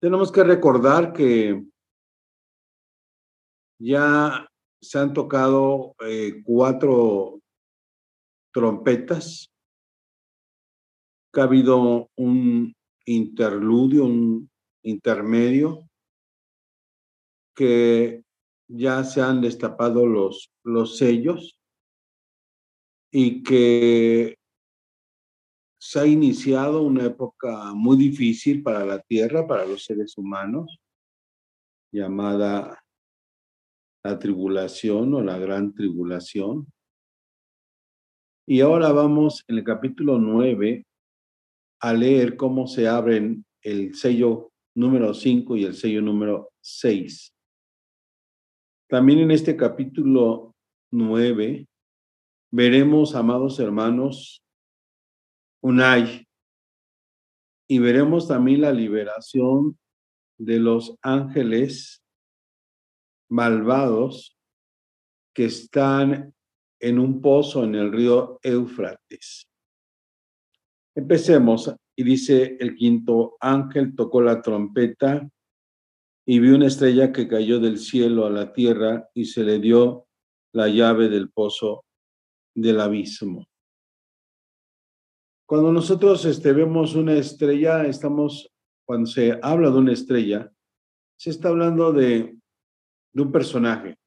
Tenemos que recordar que ya se han tocado eh, cuatro trompetas, que ha habido un interludio, un intermedio, que ya se han destapado los, los sellos y que se ha iniciado una época muy difícil para la Tierra, para los seres humanos, llamada la tribulación o la gran tribulación. Y ahora vamos en el capítulo 9 a leer cómo se abren el sello número 5 y el sello número 6. También en este capítulo 9 veremos, amados hermanos, Unay, y veremos también la liberación de los ángeles malvados que están en un pozo en el río Éufrates. Empecemos, y dice el quinto ángel tocó la trompeta y vi una estrella que cayó del cielo a la tierra y se le dio la llave del pozo del abismo. Cuando nosotros este, vemos una estrella, estamos, cuando se habla de una estrella, se está hablando de, un personaje,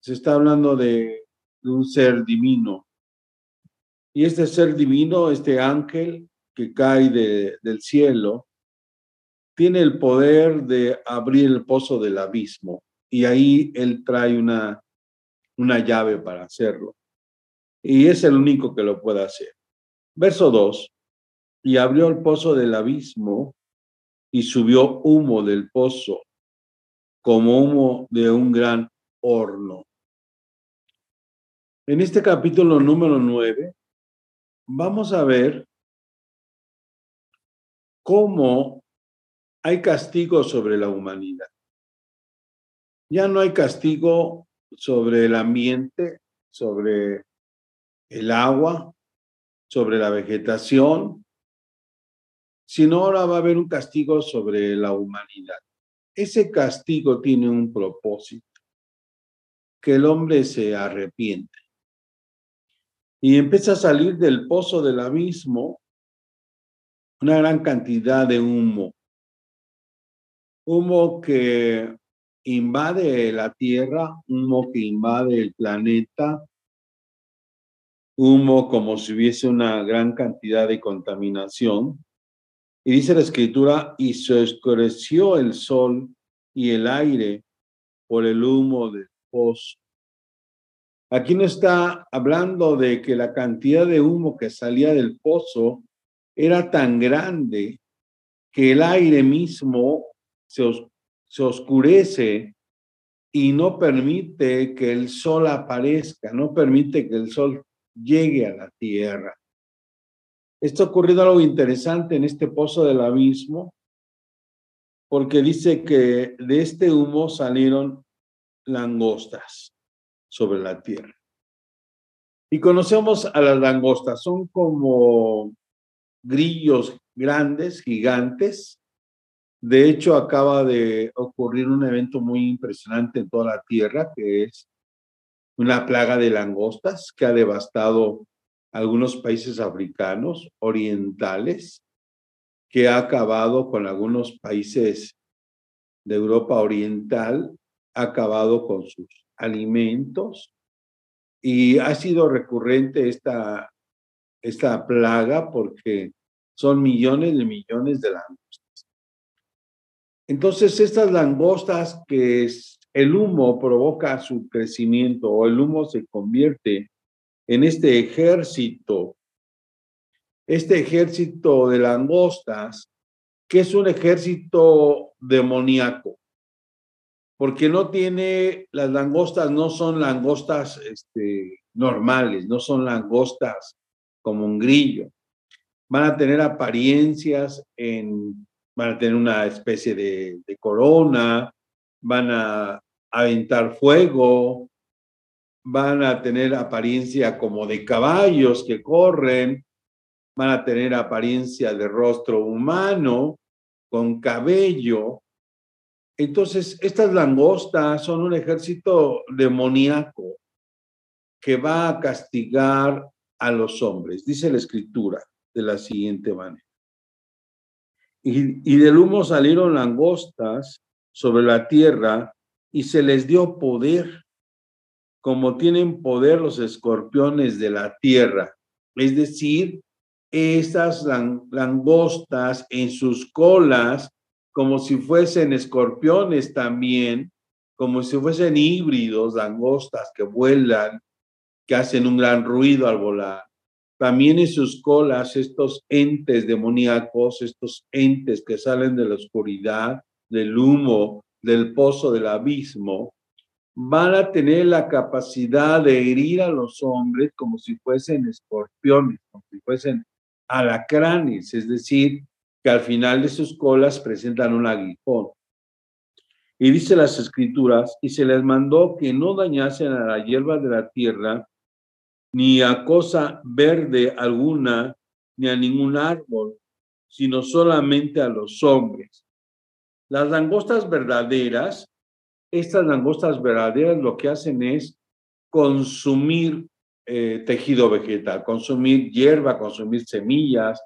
se está hablando de, un ser divino. Y este ser divino, este ángel que cae de, del cielo, tiene el poder de abrir el pozo del abismo y ahí él trae una, una llave para hacerlo. Y es el único que lo puede hacer. Verso 2. Y abrió el pozo del abismo y subió humo del pozo como humo de un gran horno. En este capítulo número 9 vamos a ver cómo hay castigo sobre la humanidad. Ya no hay castigo sobre el ambiente, sobre el agua, sobre la vegetación, sino ahora va a haber un castigo sobre la humanidad. Ese castigo tiene un propósito, que el hombre se arrepiente. Y empieza a salir del pozo del abismo una gran cantidad de humo. Humo que invade la Tierra, humo que invade el planeta, humo como si hubiese una gran cantidad de contaminación. Y dice la escritura, y se oscureció el sol y el aire por el humo del pozo. Aquí no está hablando de que la cantidad de humo que salía del pozo era tan grande que el aire mismo se, oscurece y no permite que el sol aparezca, no permite que el sol llegue a la tierra. Esto ha ocurrido algo interesante en este pozo del abismo, porque dice que de este humo salieron langostas sobre la tierra. Y conocemos a las langostas, son como grillos grandes, gigantes, de hecho, acaba de ocurrir un evento muy impresionante en toda la Tierra, que es una plaga de langostas que ha devastado algunos países africanos, orientales, que ha acabado con algunos países de Europa Oriental, ha acabado con sus alimentos y ha sido recurrente esta, esta plaga porque son millones de millones de langostas. Entonces, estas langostas que el humo provoca su crecimiento o el humo se convierte en este ejército, este ejército de langostas, que es un ejército demoníaco, porque no tiene, las langostas no son langostas este, normales, no son langostas como un grillo. Van a tener apariencias en van a tener una especie de, corona, van a aventar fuego, van a tener apariencia como de caballos que corren, van a tener apariencia de rostro humano con cabello. Entonces, estas langostas son un ejército demoníaco que va a castigar a los hombres, dice la escritura de la siguiente manera. Y, y del humo salieron langostas sobre la tierra y se les dio poder, como tienen poder los escorpiones de la tierra. Es decir, estas langostas en sus colas, como si fuesen escorpiones también, como si fuesen híbridos, langostas que vuelan, que hacen un gran ruido al volar. También en sus colas estos entes demoníacos, estos entes que salen de la oscuridad, del humo, del pozo del abismo, van a tener la capacidad de herir a los hombres como si fuesen escorpiones, como si fuesen alacranes, es decir, que al final de sus colas presentan un aguijón. Y dice las escrituras, y se les mandó que no dañasen a la hierba de la tierra, ni a cosa verde alguna, ni a ningún árbol, sino solamente a los hombres. Las langostas verdaderas, estas langostas verdaderas lo que hacen es consumir eh, tejido vegetal, consumir hierba, consumir semillas,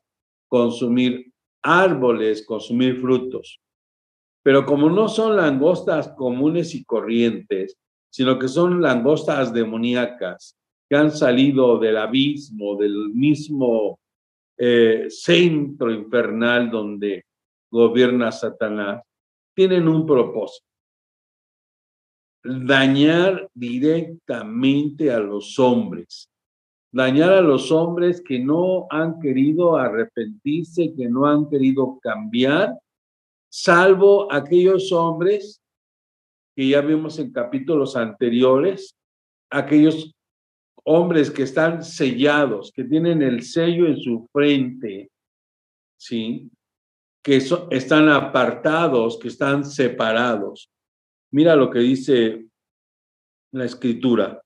consumir árboles, consumir frutos. Pero como no son langostas comunes y corrientes, sino que son langostas demoníacas que han salido del abismo, del mismo eh, centro infernal donde gobierna Satanás, tienen un propósito dañar directamente a los hombres, dañar a los hombres que no han querido arrepentirse, que no han querido cambiar, salvo aquellos hombres que ya vimos en capítulos anteriores, aquellos hombres que están sellados, que tienen el sello en su frente, ¿sí? Que están apartados, que están separados. Mira lo que dice la escritura.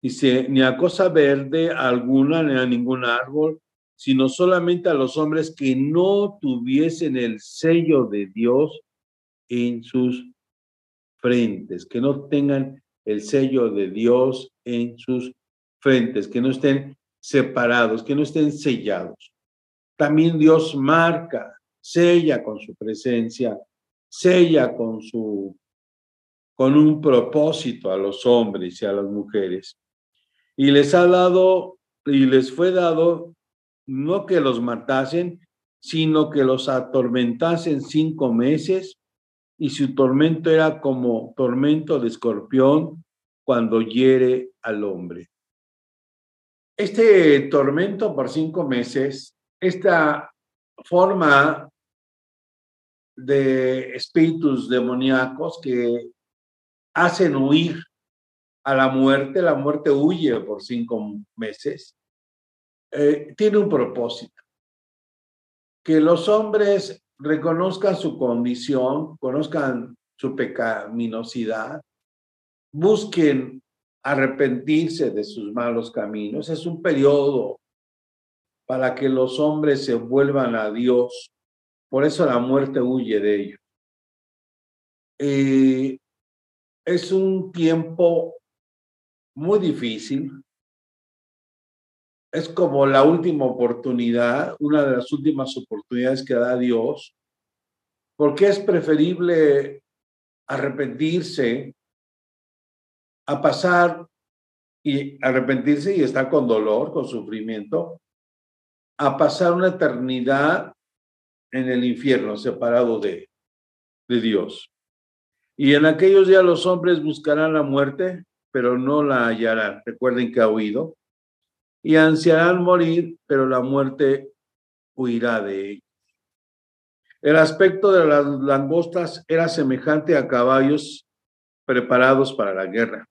Dice, ni a cosa verde alguna, ni a ningún árbol, sino solamente a los hombres que no tuviesen el sello de Dios en sus frentes, que no tengan el sello de Dios en sus frentes, que no estén separados, que no estén sellados. También Dios marca, sella con su presencia, sella con su con un propósito a los hombres y a las mujeres. Y les ha dado, y les fue dado, no que los matasen, sino que los atormentasen cinco meses, y su tormento era como tormento de escorpión cuando hiere al hombre. Este tormento por cinco meses, esta forma de espíritus demoníacos que hacen huir a la muerte, la muerte huye por cinco meses, eh, tiene un propósito. Que los hombres reconozcan su condición, conozcan su pecaminosidad, busquen arrepentirse de sus malos caminos. Es un periodo para que los hombres se vuelvan a Dios. Por eso la muerte huye de ellos. Es un tiempo muy difícil. Es como la última oportunidad, una de las últimas oportunidades que da Dios, porque es preferible arrepentirse a pasar y arrepentirse y estar con dolor, con sufrimiento, a pasar una eternidad en el infierno separado de, de Dios. Y en aquellos días los hombres buscarán la muerte, pero no la hallarán. Recuerden que ha huido. Y ansiarán morir, pero la muerte huirá de ellos. El aspecto de las langostas era semejante a caballos preparados para la guerra.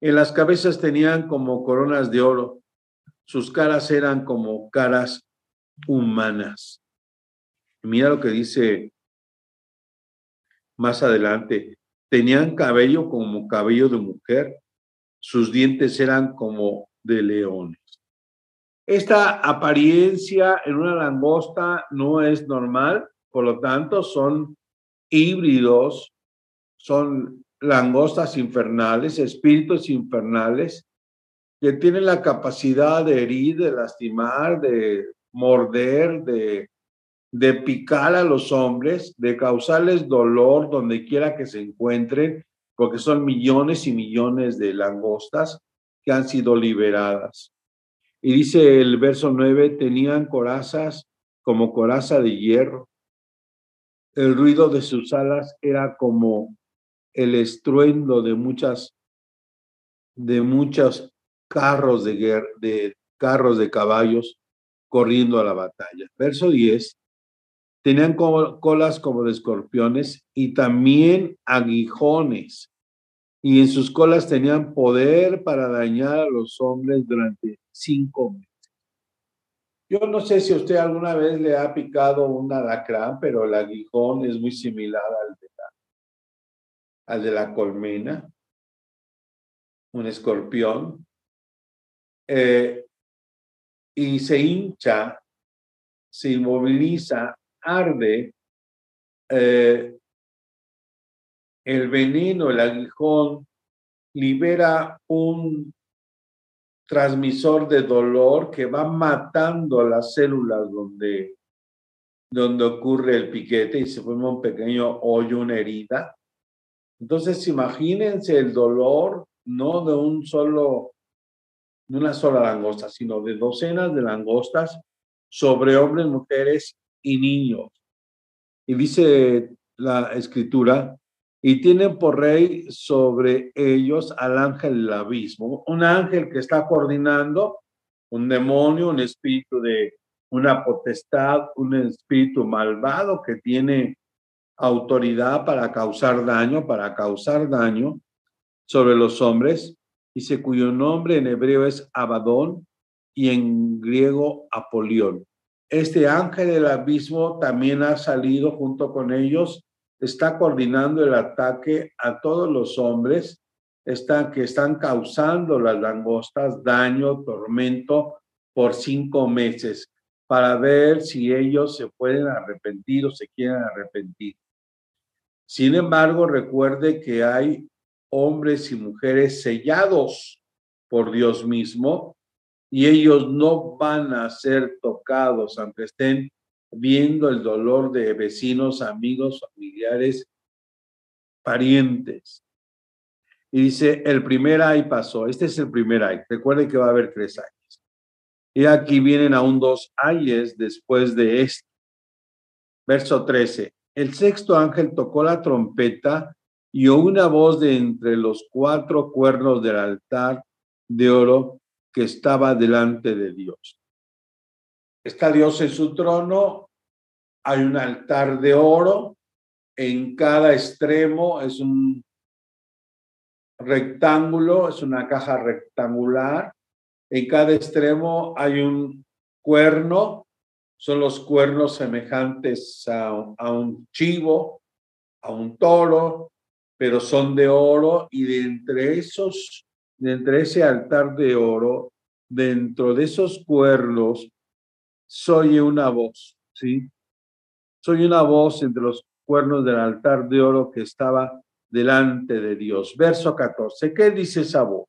En las cabezas tenían como coronas de oro, sus caras eran como caras humanas. Mira lo que dice más adelante, tenían cabello como cabello de mujer, sus dientes eran como de leones. Esta apariencia en una langosta no es normal, Por lo tanto, son híbridos, son langostas infernales, espíritus infernales, que tienen la capacidad de herir, de lastimar, de morder, de, de picar a los hombres, de causarles dolor donde quiera que se encuentren, porque son millones y millones de langostas que han sido liberadas. Y dice el verso 9, tenían corazas como coraza de hierro. El ruido de sus alas era como el estruendo de muchas de muchos carros de guerra, de carros de caballos corriendo a la batalla. Verso 10. Tenían colas como de escorpiones y también aguijones. Y en sus colas tenían poder para dañar a los hombres durante cinco meses. Yo no sé si usted alguna vez le ha picado un alacrán, pero el aguijón es muy similar al de la, al de la colmena, un escorpión. Eh, y se hincha, se inmoviliza, arde, eh, el veneno, el aguijón, libera un transmisor de dolor que va matando las células donde, donde ocurre el piquete y se forma un pequeño hoyo, una herida. Entonces, imagínense el dolor no de un solo, de una sola langosta, sino de docenas de langostas sobre hombres, mujeres y niños. Y dice la escritura y tienen por rey sobre ellos al ángel del abismo, un ángel que está coordinando un demonio, un espíritu de una potestad, un espíritu malvado que tiene autoridad para causar daño, para causar daño sobre los hombres, dice cuyo nombre en hebreo es Abadón y en griego Apolión. Este ángel del abismo también ha salido junto con ellos está coordinando el ataque a todos los hombres está, que están causando las langostas daño, tormento por cinco meses para ver si ellos se pueden arrepentir o se quieren arrepentir. Sin embargo, recuerde que hay hombres y mujeres sellados por Dios mismo y ellos no van a ser tocados aunque estén viendo el dolor de vecinos, amigos, familiares, parientes. Y dice, el primer ay pasó, este es el primer ay, recuerden que va a haber tres ayes. Y aquí vienen aún dos ayes después de este. Verso 13, el sexto ángel tocó la trompeta y una voz de entre los cuatro cuernos del altar de oro que estaba delante de Dios. Está Dios en su trono, hay un altar de oro, en cada extremo es un rectángulo, es una caja rectangular, en cada extremo hay un cuerno, son los cuernos semejantes a, a un chivo, a un toro, pero son de oro y de entre esos, de entre ese altar de oro, dentro de esos cuernos, soy una voz, ¿sí? Soy una voz entre los cuernos del altar de oro que estaba delante de Dios. Verso 14. ¿Qué dice esa voz?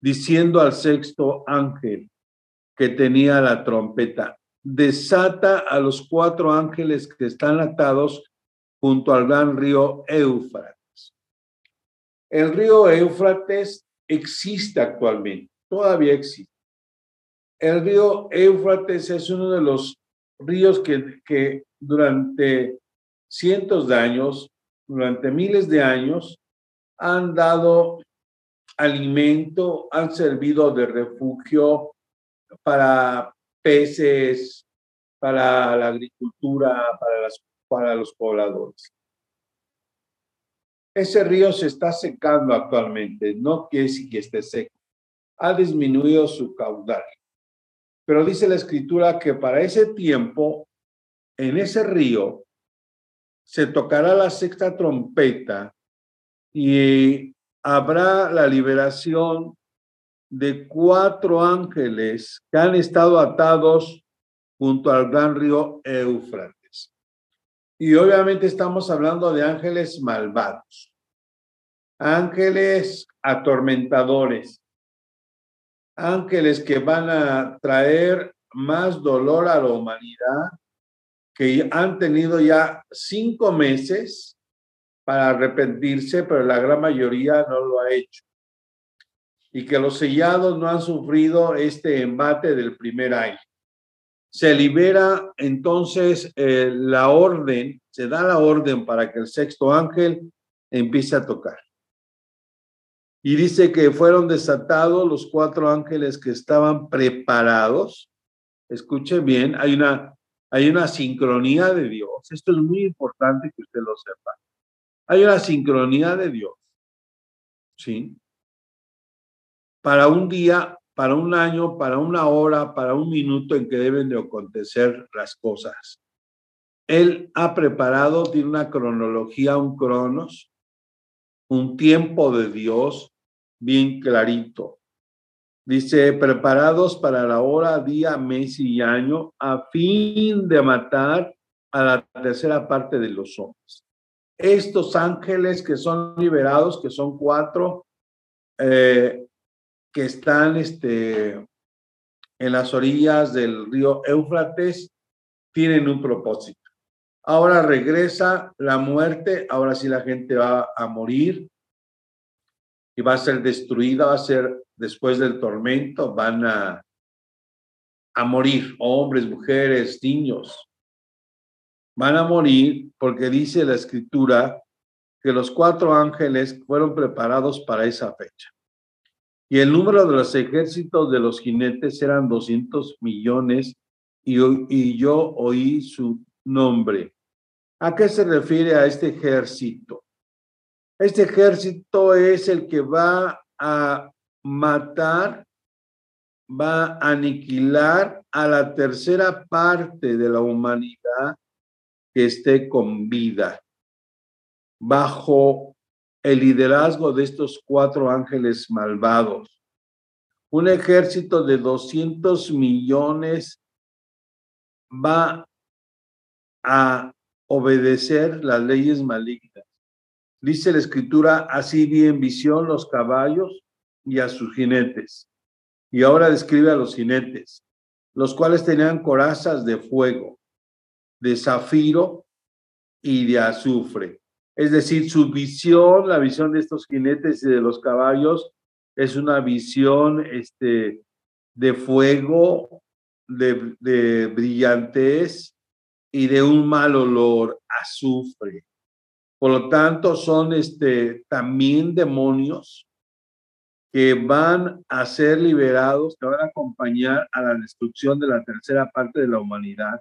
Diciendo al sexto ángel que tenía la trompeta, desata a los cuatro ángeles que están atados junto al gran río Éufrates. El río Éufrates existe actualmente, todavía existe. El río Éufrates es uno de los ríos que, que durante cientos de años, durante miles de años, han dado alimento, han servido de refugio para peces, para la agricultura, para, las, para los pobladores. Ese río se está secando actualmente, no quiere decir que esté seco, ha disminuido su caudal. Pero dice la escritura que para ese tiempo, en ese río, se tocará la sexta trompeta y habrá la liberación de cuatro ángeles que han estado atados junto al gran río Éufrates. Y obviamente estamos hablando de ángeles malvados, ángeles atormentadores, ángeles que van a traer más dolor a la humanidad, que han tenido ya cinco meses para arrepentirse, pero la gran mayoría no lo ha hecho. Y que los sellados no han sufrido este embate del primer año. Se libera entonces eh, la orden, se da la orden para que el sexto ángel empiece a tocar. Y dice que fueron desatados los cuatro ángeles que estaban preparados. Escuche bien, hay una, hay una sincronía de Dios. Esto es muy importante que usted lo sepa. Hay una sincronía de Dios. ¿Sí? Para un día, para un año, para una hora, para un minuto en que deben de acontecer las cosas. Él ha preparado, tiene una cronología, un cronos, un tiempo de Dios bien clarito. Dice, preparados para la hora, día, mes y año, a fin de matar a la tercera parte de los hombres. Estos ángeles que son liberados, que son cuatro, eh, que están este, en las orillas del río Éufrates, tienen un propósito. Ahora regresa la muerte, ahora sí la gente va a morir y va a ser destruida, va a ser después del tormento, van a, a morir hombres, mujeres, niños. Van a morir porque dice la escritura que los cuatro ángeles fueron preparados para esa fecha. Y el número de los ejércitos de los jinetes eran 200 millones y, y yo oí su nombre. ¿A qué se refiere a este ejército? Este ejército es el que va a matar, va a aniquilar a la tercera parte de la humanidad que esté con vida, bajo el liderazgo de estos cuatro ángeles malvados. Un ejército de 200 millones va a obedecer las leyes malignas. Dice la escritura, así vi en visión los caballos y a sus jinetes. Y ahora describe a los jinetes, los cuales tenían corazas de fuego, de zafiro y de azufre. Es decir, su visión, la visión de estos jinetes y de los caballos, es una visión este, de fuego, de, brillantez y de un mal olor, azufre. Por lo tanto, son este, también demonios que van a ser liberados, que van a acompañar a la destrucción de la tercera parte de la humanidad.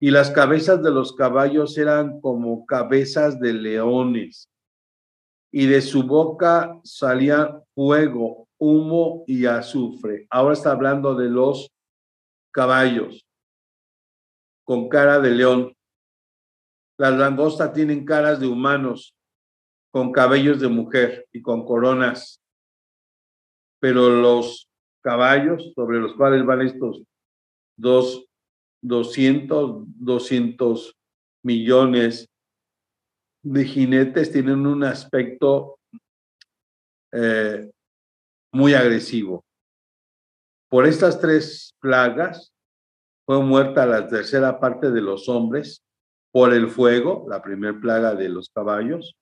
Y las cabezas de los caballos eran como cabezas de leones. Y de su boca salía fuego, humo y azufre. Ahora está hablando de los caballos con cara de león. Las langostas tienen caras de humanos, con cabellos de mujer y con coronas. Pero los caballos sobre los cuales van estos dos, 200, 200 millones de jinetes tienen un aspecto eh, muy agresivo. Por estas tres plagas fue muerta la tercera parte de los hombres por el fuego, la primera plaga de los caballos,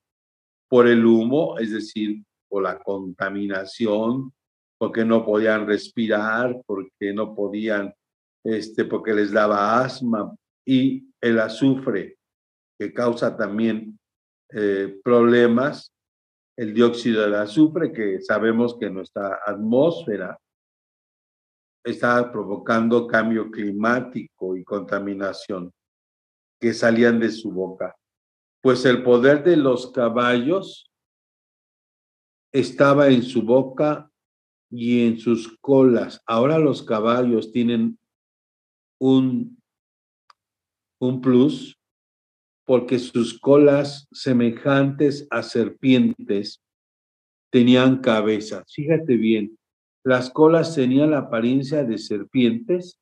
por el humo, es decir, por la contaminación, porque no podían respirar, porque no podían, este, porque les daba asma, y el azufre, que causa también eh, problemas, el dióxido de azufre, que sabemos que nuestra atmósfera está provocando cambio climático y contaminación que salían de su boca, pues el poder de los caballos estaba en su boca y en sus colas. Ahora los caballos tienen un, un plus porque sus colas semejantes a serpientes tenían cabezas. Fíjate bien, las colas tenían la apariencia de serpientes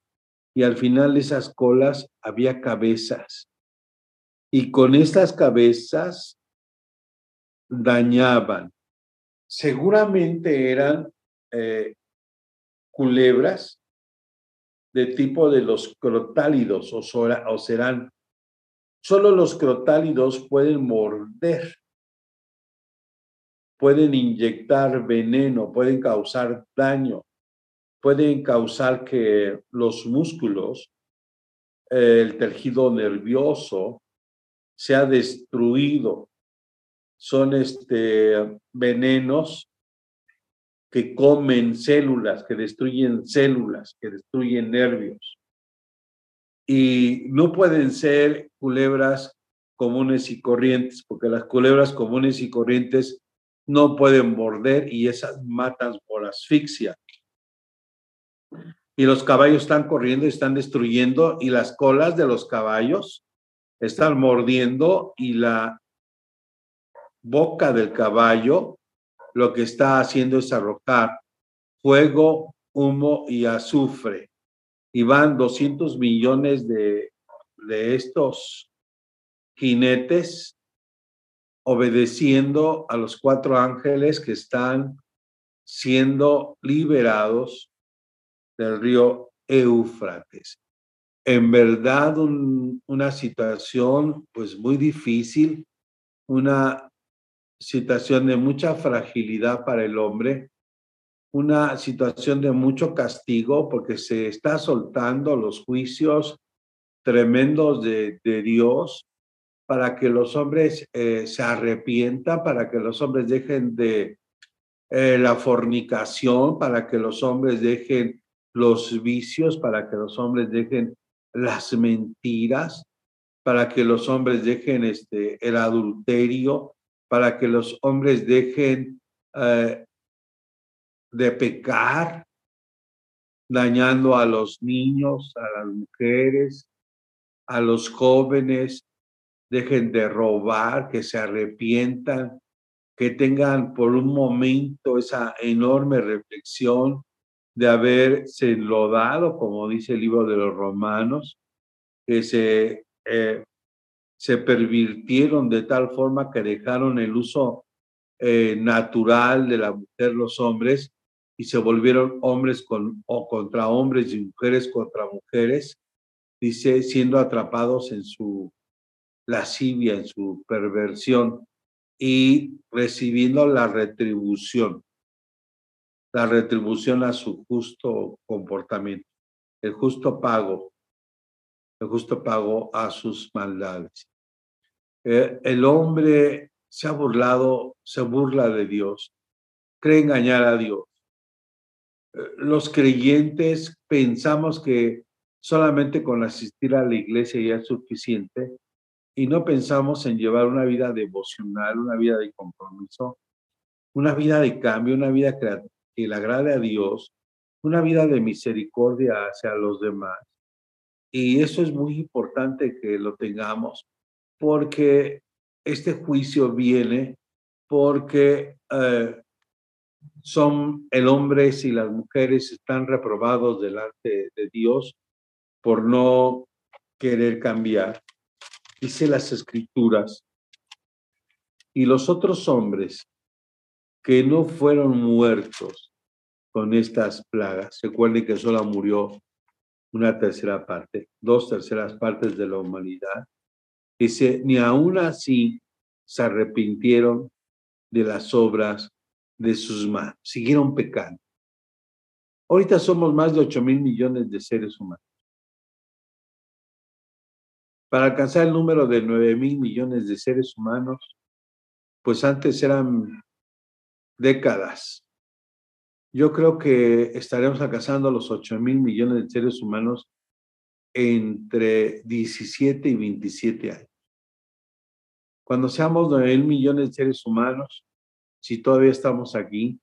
y al final de esas colas había cabezas y con estas cabezas dañaban. Seguramente eran eh, culebras de tipo de los crotálidos o, serán, solo los crotálidos pueden morder, pueden inyectar veneno, pueden causar daño, pueden causar que los músculos, el tejido nervioso sea destruido. Son este, venenos que comen células, que destruyen células, que destruyen nervios. Y no pueden ser culebras comunes y corrientes, porque las culebras comunes y corrientes no pueden morder y esas matan por asfixia. Y los caballos están corriendo y están destruyendo y las colas de los caballos están mordiendo y la boca del caballo lo que está haciendo es arrojar fuego, humo y azufre. Y van 200 millones de, de estos jinetes obedeciendo a los cuatro ángeles que están siendo liberados del río Éufrates. En verdad, una situación pues muy difícil, una situación de mucha fragilidad para el hombre, una situación de mucho castigo porque se está soltando los juicios tremendos de, Dios para que los hombres eh, se arrepientan, para que los hombres dejen de eh, la fornicación, para que los hombres dejen los vicios, para que los hombres dejen las mentiras, para que los hombres dejen este, el adulterio, para que los hombres dejen eh, de pecar, dañando a los niños, a las mujeres, a los jóvenes, dejen de robar, que se arrepientan, que tengan por un momento esa enorme reflexión de haberse enlodado, como dice el libro de los romanos, que se eh, se pervirtieron de tal forma que dejaron el uso eh, natural de la mujer los hombres y se volvieron hombres con, o contra hombres y mujeres contra mujeres, dice, siendo atrapados en su lascivia, en su perversión y recibiendo la retribución, la retribución a su justo comportamiento, el justo pago, el justo pago a sus maldades. Eh, el hombre se ha burlado, se burla de Dios, cree engañar a Dios. Eh, los creyentes pensamos que solamente con asistir a la iglesia ya es suficiente y no pensamos en llevar una vida devocional, una vida de compromiso, una vida de cambio, una vida que le agrade a Dios, una vida de misericordia hacia los demás. Y eso es muy importante que lo tengamos porque este juicio viene porque eh, son el hombre y las mujeres están reprobados delante de Dios por no querer cambiar. Dice las escrituras, y los otros hombres que no fueron muertos con estas plagas, recuerden que solo murió una tercera parte, dos terceras partes de la humanidad, Dice, ni aún así se arrepintieron de las obras de sus manos, siguieron pecando. Ahorita somos más de 8 mil millones de seres humanos. Para alcanzar el número de 9 mil millones de seres humanos, pues antes eran décadas. Yo creo que estaremos alcanzando los 8 mil millones de seres humanos entre 17 y 27 años. Cuando seamos 9 millones de seres humanos, si todavía estamos aquí,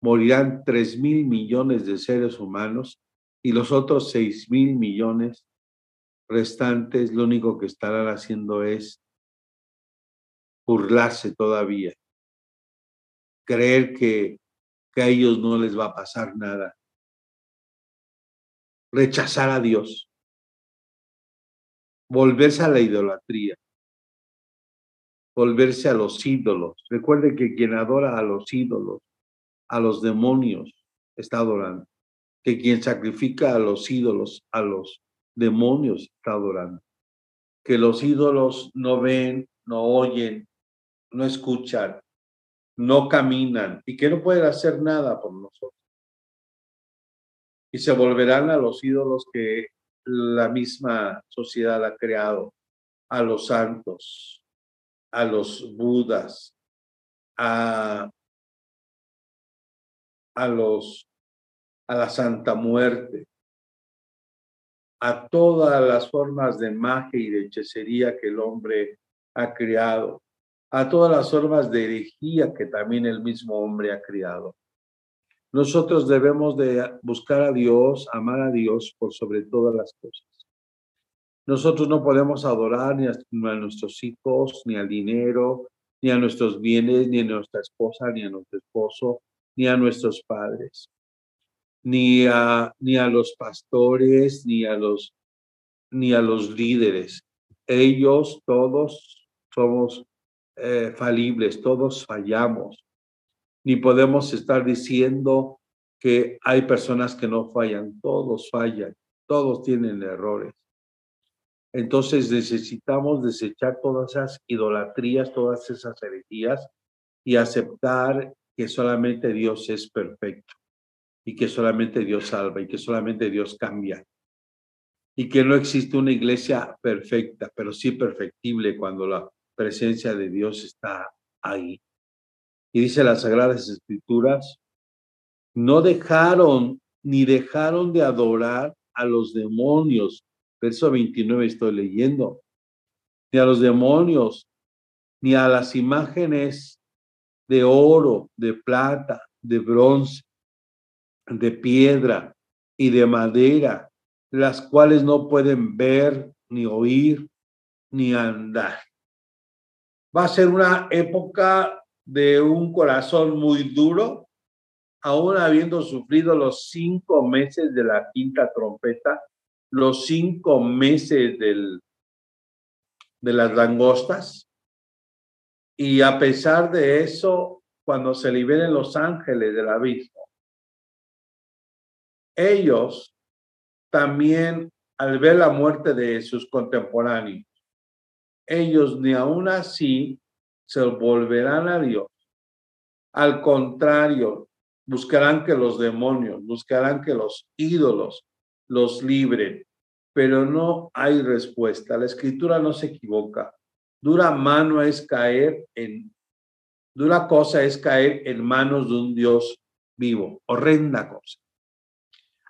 morirán 3 mil millones de seres humanos y los otros 6 mil millones restantes lo único que estarán haciendo es burlarse todavía, creer que, que a ellos no les va a pasar nada, rechazar a Dios, volverse a la idolatría volverse a los ídolos. Recuerde que quien adora a los ídolos, a los demonios, está adorando. Que quien sacrifica a los ídolos, a los demonios, está adorando. Que los ídolos no ven, no oyen, no escuchan, no caminan y que no pueden hacer nada por nosotros. Y se volverán a los ídolos que la misma sociedad ha creado, a los santos, a los budas, a, a los a la Santa Muerte, a todas las formas de magia y de hechicería que el hombre ha creado, a todas las formas de herejía que también el mismo hombre ha creado. Nosotros debemos de buscar a Dios, amar a Dios por sobre todas las cosas. Nosotros no podemos adorar ni a, nuestros hijos, ni al dinero, ni a nuestros bienes, ni a nuestra esposa, ni a nuestro esposo, ni a nuestros padres, ni a, ni a los pastores, ni a los, ni a los líderes. Ellos todos somos eh, falibles, todos fallamos ni podemos estar diciendo que hay personas que no fallan, todos fallan, todos tienen errores. Entonces necesitamos desechar todas esas idolatrías, todas esas herejías y aceptar que solamente Dios es perfecto y que solamente Dios salva y que solamente Dios cambia y que no existe una iglesia perfecta, pero sí perfectible cuando la presencia de Dios está ahí. Y dice las Sagradas Escrituras, no dejaron ni dejaron de adorar a los demonios. Verso 29 estoy leyendo. Ni a los demonios, ni a las imágenes de oro, de plata, de bronce, de piedra y de madera, las cuales no pueden ver, ni oír, ni andar. Va a ser una época de un corazón muy duro, aún habiendo sufrido los cinco meses de la quinta trompeta, los cinco meses del, de las langostas. Y a pesar de eso, cuando se liberen los ángeles del abismo, ellos también, al ver la muerte de sus contemporáneos, ellos ni aún así se volverán a Dios. Al contrario, buscarán que los demonios, buscarán que los ídolos los libren, pero no hay respuesta. La escritura no se equivoca. Dura mano es caer en, dura cosa es caer en manos de un Dios vivo, horrenda cosa.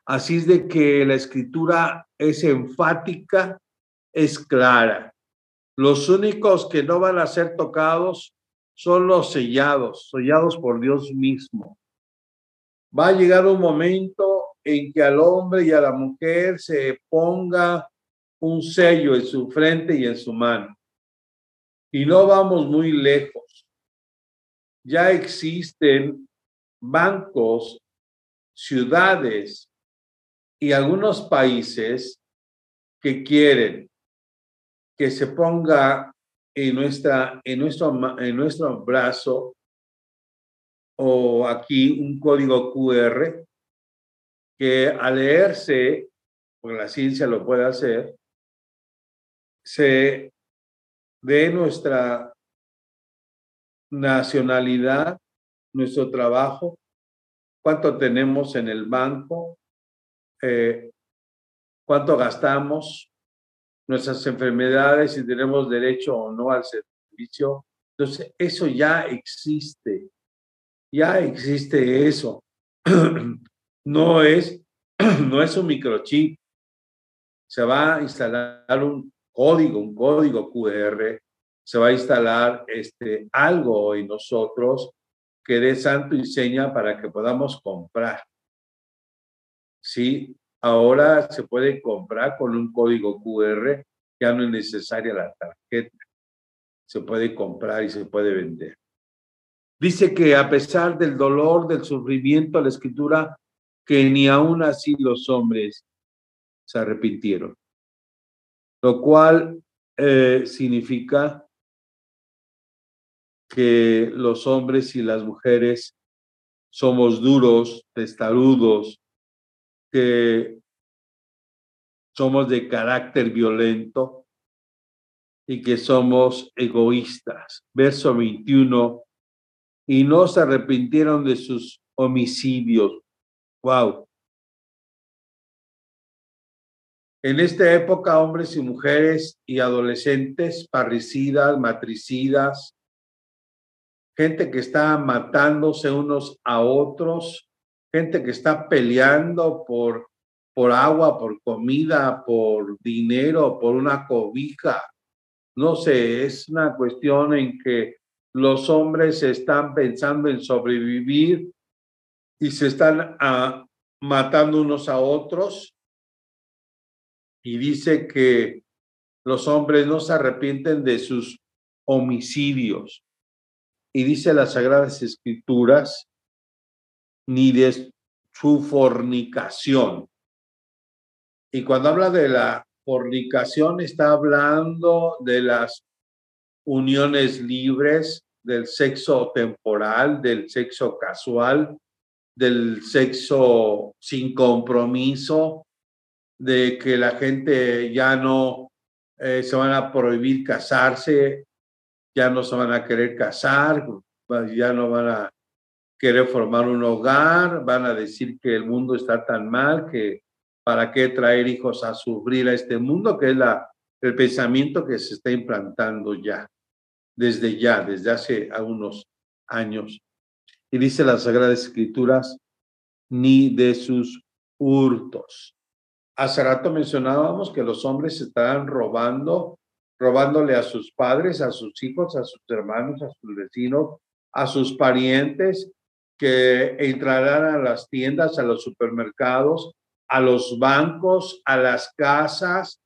Así es de que la escritura es enfática, es clara. Los únicos que no van a ser tocados son los sellados, sellados por Dios mismo. Va a llegar un momento en que al hombre y a la mujer se ponga un sello en su frente y en su mano. Y no vamos muy lejos. Ya existen bancos, ciudades y algunos países que quieren que se ponga en, nuestra, en, nuestro, en nuestro brazo o aquí un código QR que al leerse, porque la ciencia lo puede hacer, se dé nuestra nacionalidad, nuestro trabajo, cuánto tenemos en el banco, eh, cuánto gastamos, nuestras enfermedades, si tenemos derecho o no al servicio. Entonces, eso ya existe, ya existe eso. No es, no es un microchip. Se va a instalar un código, un código QR, se va a instalar este, algo en nosotros que dé santo y seña para que podamos comprar. Sí, Ahora se puede comprar con un código QR, ya no es necesaria la tarjeta. Se puede comprar y se puede vender. Dice que a pesar del dolor, del sufrimiento, la escritura, que ni aún así los hombres se arrepintieron. Lo cual eh, significa que los hombres y las mujeres somos duros, testarudos, que somos de carácter violento y que somos egoístas. Verso 21, y no se arrepintieron de sus homicidios. Wow. En esta época, hombres y mujeres y adolescentes, parricidas, matricidas, gente que está matándose unos a otros, gente que está peleando por, por agua, por comida, por dinero, por una cobija. No sé, es una cuestión en que los hombres están pensando en sobrevivir y se están ah, matando unos a otros y dice que los hombres no se arrepienten de sus homicidios. Y dice las Sagradas Escrituras, ni de su fornicación. Y cuando habla de la fornicación, está hablando de las uniones libres, del sexo temporal, del sexo casual, del sexo sin compromiso, de que la gente ya no eh, se van a prohibir casarse, ya no se van a querer casar, ya no van a querer formar un hogar, van a decir que el mundo está tan mal que para qué traer hijos a sufrir a este mundo, que es la, el pensamiento que se está implantando ya, desde ya, desde hace unos años. Y dice las Sagradas Escrituras, ni de sus hurtos. Hace rato mencionábamos que los hombres estaban robando, robándole a sus padres, a sus hijos, a sus hermanos, a sus vecinos, a sus parientes, que entrarán a las tiendas, a los supermercados, a los bancos, a las casas,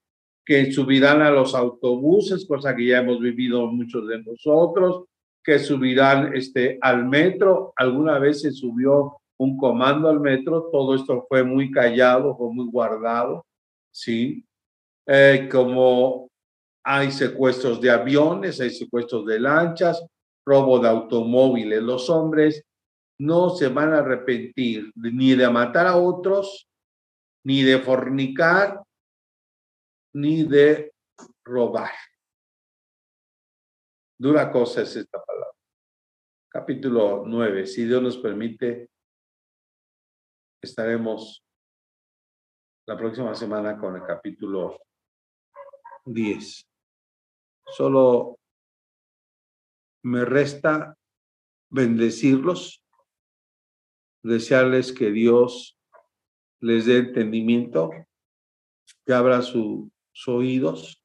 que subirán a los autobuses, cosa que ya hemos vivido muchos de nosotros, que subirán este, al metro. Alguna vez se subió un comando al metro, todo esto fue muy callado, fue muy guardado, ¿sí? Eh, como hay secuestros de aviones, hay secuestros de lanchas, robo de automóviles, los hombres no se van a arrepentir ni de matar a otros, ni de fornicar, ni de robar. Dura cosa es esta palabra. Capítulo 9, si Dios nos permite, estaremos la próxima semana con el capítulo 10. Solo me resta bendecirlos, desearles que Dios les dé entendimiento, que abra sus oídos,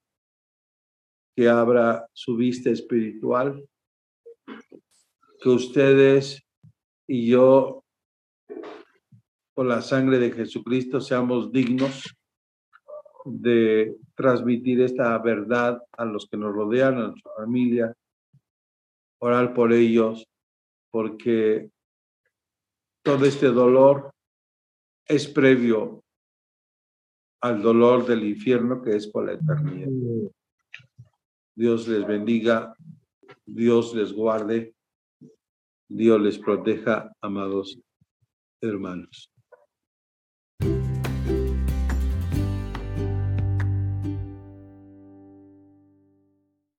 que abra su vista espiritual, que ustedes y yo con la sangre de Jesucristo seamos dignos de transmitir esta verdad a los que nos rodean, a nuestra familia, orar por ellos, porque todo este dolor es previo al dolor del infierno que es por la eternidad. Dios les bendiga, Dios les guarde, Dios les proteja, amados hermanos.